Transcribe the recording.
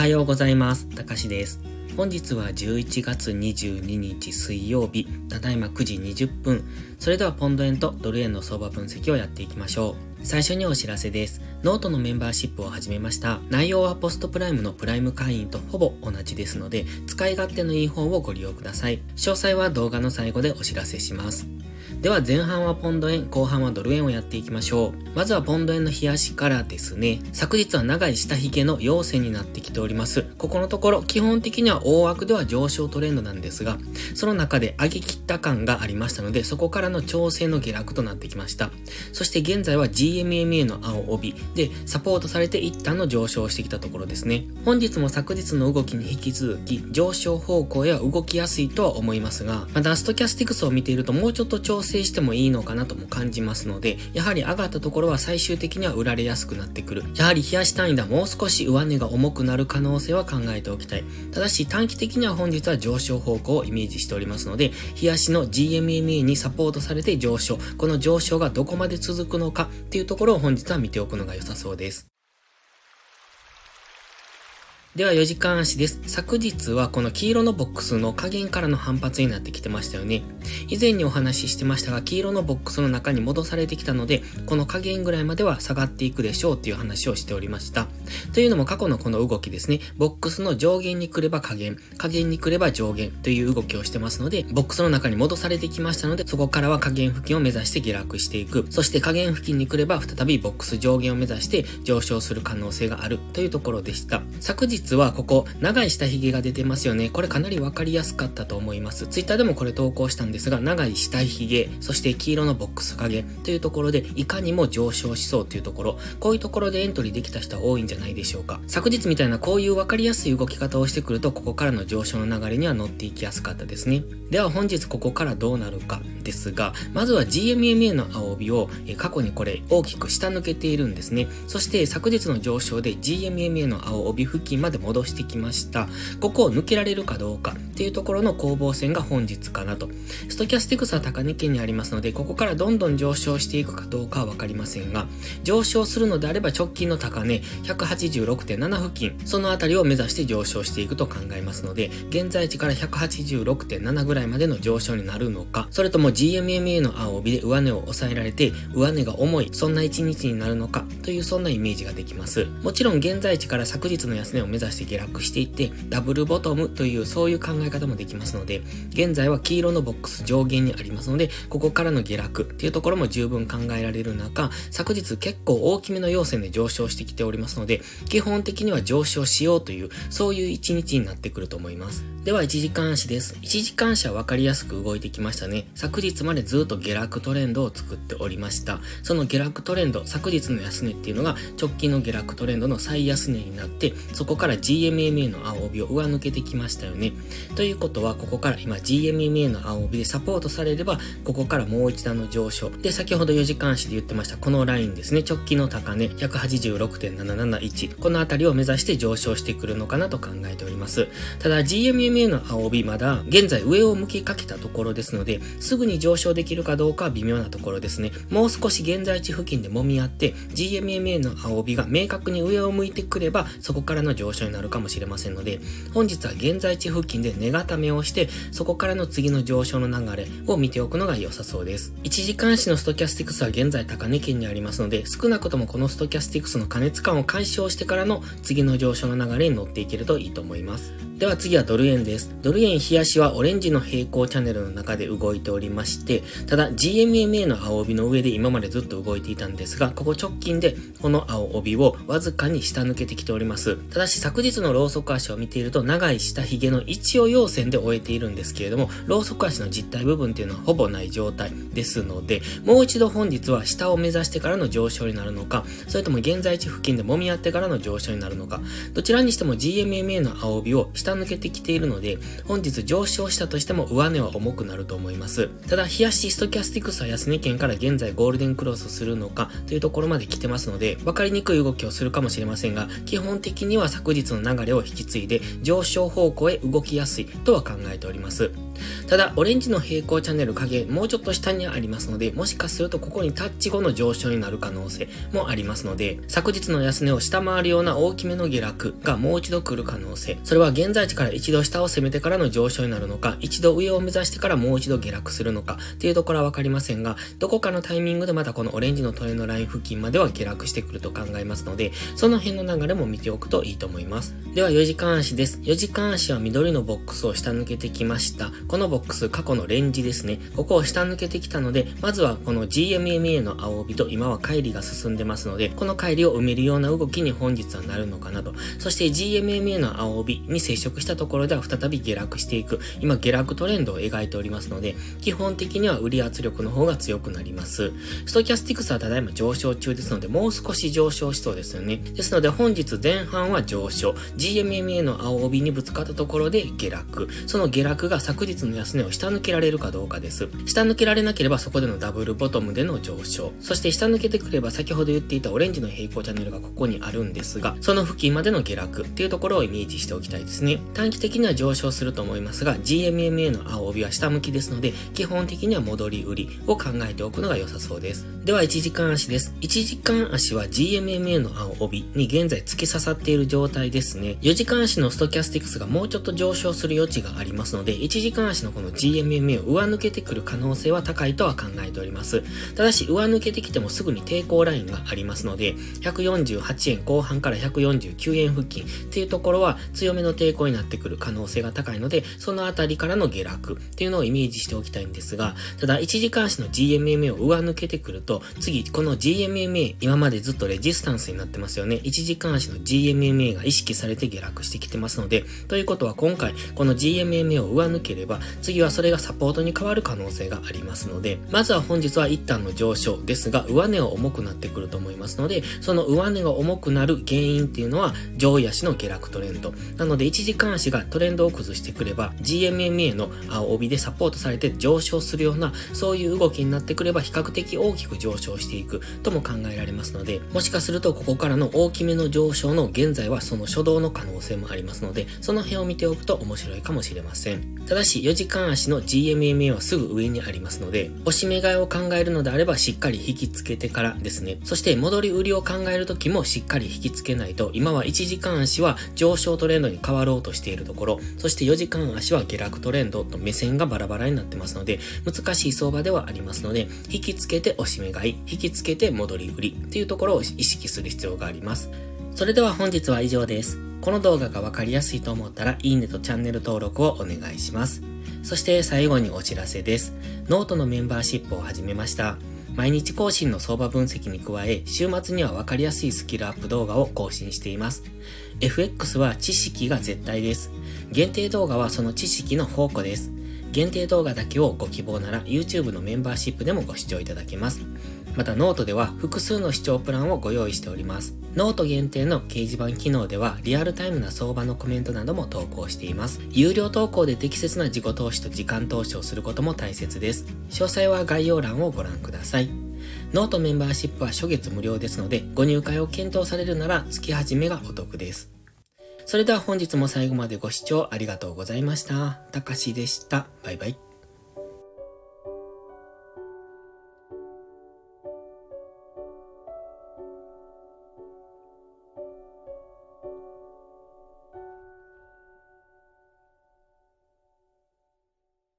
はようございます。たかしです。本日は11月22日水曜日、ただいま9時20分。それではポンド円とドル円の相場分析をやっていきましょう。最初にお知らせです。ノートのメンバーシップを始めました。内容は PostPrime のプライム会員とほぼ同じですので、使い勝手のいい方をご利用ください。詳細は動画の最後でお知らせします。では前半はポンド円、後半はドル円をやっていきましょう。まずはポンド円の日足からですね。昨日は長い下髭の陽線になってきております。ここのところ、基本的には大枠では上昇トレンドなんですが、その中で上げ切った感がありましたので、そこからの調整の下落となってきました。そして現在は GMMA の青帯でサポートされて一旦の上昇してきたところですね。本日も昨日の動きに引き続き、上昇方向へは動きやすいとは思いますが、まだストキャスティクスを見ているともうちょっと調整してもいいのかなとも感じますので、やはり上がったところは最終的には売られやすくなってくる。やはり冷やし単位ではもう少し上値が重くなる可能性は考えておきたい。ただし短期的には本日は上昇方向をイメージしておりますので、冷やしの GMMA にサポートされて上昇。この上昇がどこまで続くのかっていうところを本日は見ておくのが良さそうです。では4時間足です。昨日はこの黄色のボックスの加減からの反発になってきてましたよね。以前にお話ししてましたが、黄色のボックスの中に戻されてきたので、この加減ぐらいまでは下がっていくでしょうっていう話をしておりました。というのも過去のこの動きですね、ボックスの上限に来れば加減、加減に来れば上限という動きをしてますので、ボックスの中に戻されてきましたので、そこからは加減付近を目指して下落していく。そして加減付近に来れば再びボックス上限を目指して上昇する可能性があるというところでした。昨日日はここ、長い下髭が出てますよね。これかなりわかりやすかったと思います。ツイッターでもこれ投稿したんですが、長い下髭、そして黄色のボックス影というところで、いかにも上昇しそうというところ、こういうところでエントリーできた人は多いんじゃないでしょうか。昨日みたいなこういうわかりやすい動き方をしてくると、ここからの上昇の流れには乗っていきやすかったですね。では本日ここからどうなるかですが、まずは GMMA の青帯をえ過去にこれ大きく下抜けているんですね。そして昨日の上昇で GMMA の青帯付近までで戻してきました。ここを抜けられるかどうかっていうところの攻防戦が本日かなと。ストキャスティクスは高値圏にありますので、ここからどんどん上昇していくかどうかはわかりませんが、上昇するのであれば直近の高値186.7付近、そのあたりを目指して上昇していくと考えますので、現在地から186.7ぐらいまでの上昇になるのか、それとも GMMA の青帯で上値を抑えられて、上値が重い、そんな一日になるのかというそんなイメージができます。もちろん現在地から昨日の安値を目指指して下落していって、ダブルボトムというそういう考え方もできますので、現在は黄色のボックス上限にありますので、ここからの下落っていうところも十分考えられる中、昨日結構大きめの要線で上昇してきておりますので、基本的には上昇しようという、そういう一日になってくると思います。では、1時間足です。1時間足は分かりやすく動いてきましたね。昨日までずっと下落トレンドを作っておりました。その下落トレンド、昨日の安値っていうのが直近の下落トレンドの最安値になって、そこから GMMA の青帯を上抜けてきましたよね。ということは、ここから今 GMMA の青帯でサポートされれば、ここからもう一段の上昇。で、先ほど4時間足で言ってました、このラインですね。直近の高値、186.771。このあたりを目指して上昇してくるのかなと考えております。ただ、GMMA の青帯まだ、現在上を向きかけたところですので、すぐに上昇できるかどうかは微妙なところですね。もう少し現在地付近で揉み合って、GMMA の青帯が明確に上を向いてくれば、そこからの上昇になるかもしれませんので、本日は現在地付近で値固めをして、そこからの次の上昇の流れを見ておくのが良さそうです。1時間足のストキャスティクスは現在高値圏にありますので、少なくともこのストキャスティクスの過熱感を解消してからの次の上昇の流れに乗っていけるといいと思います。では次はドル円です。ドル円冷やしはオレンジの平行チャンネルの中で動いておりまして、ただ GMMA の青帯の上で今までずっと動いていたんですが、ここ直近でこの青帯をわずかに下抜けてきております。ただし昨日のローソク足を見ていると長い下髭の一応要線で終えているんですけれども、ローソク足の実体部分っていうのはほぼない状態ですので、もう一度本日は下を目指してからの上昇になるのか、それとも現在地付近で揉み合ってからの上昇になるのか、どちらにしても GMMA の青帯を下下抜けてきているので、本日上昇したとしても上値は重くなると思います。ただ、冷やしストキャスティクスは安値圏から現在ゴールデンクロスするのかというところまで来てますので、分かりにくい動きをするかもしれませんが、基本的には昨日の流れを引き継いで上昇方向へ動きやすいとは考えております。ただ、オレンジの平行チャンネル影、もうちょっと下にありますので、もしかするとここにタッチ後の上昇になる可能性もありますので、昨日の安値を下回るような大きめの下落がもう一度来る可能性。それは現在地から一度下を攻めてからの上昇になるのか、一度上を目指してからもう一度下落するのかっていうところはわかりませんが、どこかのタイミングでまたこのオレンジのトレンドライン付近までは下落してくると考えますので、その辺の流れも見ておくといいと思います。では4時間足です。4時間足は緑のボックスを下抜けてきました。このボックス過去のレンジですね。ここを下抜けてきたので、まずはこの GMMA の青帯と今は乖離が進んでますので、この乖離を埋めるような動きに本日はなるのかなと。そして GMMA の青帯に接触したところでは再び下落していく。今下落トレンドを描いておりますので、基本的には売り圧力の方が強くなります。ストキャスティクスはただいま上昇中ですので、もう少し上昇しそうですよね。ですので本日前半は上昇。GMMA の青帯にぶつかったところで下落。その下落が昨日の安値を下抜けられるかどうかです。下抜けられなければそこでのダブルボトムでの上昇。そして下抜けてくれば先ほど言っていたオレンジの平行チャンネルがここにあるんですが、その付近までの下落っていうところをイメージしておきたいですね。短期的には上昇すると思いますが、GMMA の青帯は下向きですので、基本的には戻り売りを考えておくのが良さそうです。では、1時間足です。1時間足は GMMA の青帯に現在突き刺さっている状態ですね。4時間足のストキャスティクスがもうちょっと上昇する余地がありますので、1時間のこの GMMA を上抜けてくる可能性は高いとは考えております。ただし、上抜けてきてもすぐに抵抗ラインがありますので、148円後半から149円付近っていうところは強めの抵抗になってくる可能性が高いので、そのあたりからの下落っていうのをイメージしておきたいんですが、ただ1時間足の GMMA を上抜けてくると、次、この GMMA、今までずっとレジスタンスになってますよね。1時間足の GMMA が意識されて下落してきてますので、ということは今回、この GMMA を上抜ければ、次はそれがサポートに変わる可能性がありますので、まずは本日は一旦の上昇ですが、上値は重くなってくると思いますので、その上値が重くなる原因っていうのは、上位足の下落トレンド。なので、1時間足がトレンドを崩してくれば、GMMA の青帯でサポートされて上昇するような、そういう動きになってくれば、比較的大きく上昇していくとも考えられますので、もしかするとここからの大きめの上昇の現在はその初動の可能性もありますので、その辺を見ておくと面白いかもしれません。ただし、4時間足の GMMA はすぐ上にありますので、押し目買いを考えるのであればしっかり引き付けてからですね。そして戻り売りを考えるときもしっかり引き付けないと、今は1時間足は上昇トレンドに変わろうとしているところ、そして4時間足は下落トレンドと目線がバラバラになってますので、難しい相場ではありますので、引き付けて押し目買い、引き付けて戻り売りっていうところを意識する必要があります。それでは本日は以上です。この動画がわかりやすいと思ったら、いいねとチャンネル登録をお願いします。そして最後にお知らせです。ノートのメンバーシップを始めました。毎日更新の相場分析に加え、週末には分かりやすいスキルアップ動画を更新しています。FX は知識が絶対です。限定動画はその知識の宝庫です。限定動画だけをご希望なら YouTube のメンバーシップでもご視聴いただけます。またノートでは複数の視聴プランをご用意しております。ノート限定の掲示板機能ではリアルタイムな相場のコメントなども投稿しています。有料投稿で適切な自己投資と時間投資をすることも大切です。詳細は概要欄をご覧ください。ノートメンバーシップは初月無料ですので、ご入会を検討されるなら月始めがお得です。それでは本日も最後までご視聴ありがとうございました。たかしでした。バイバイ。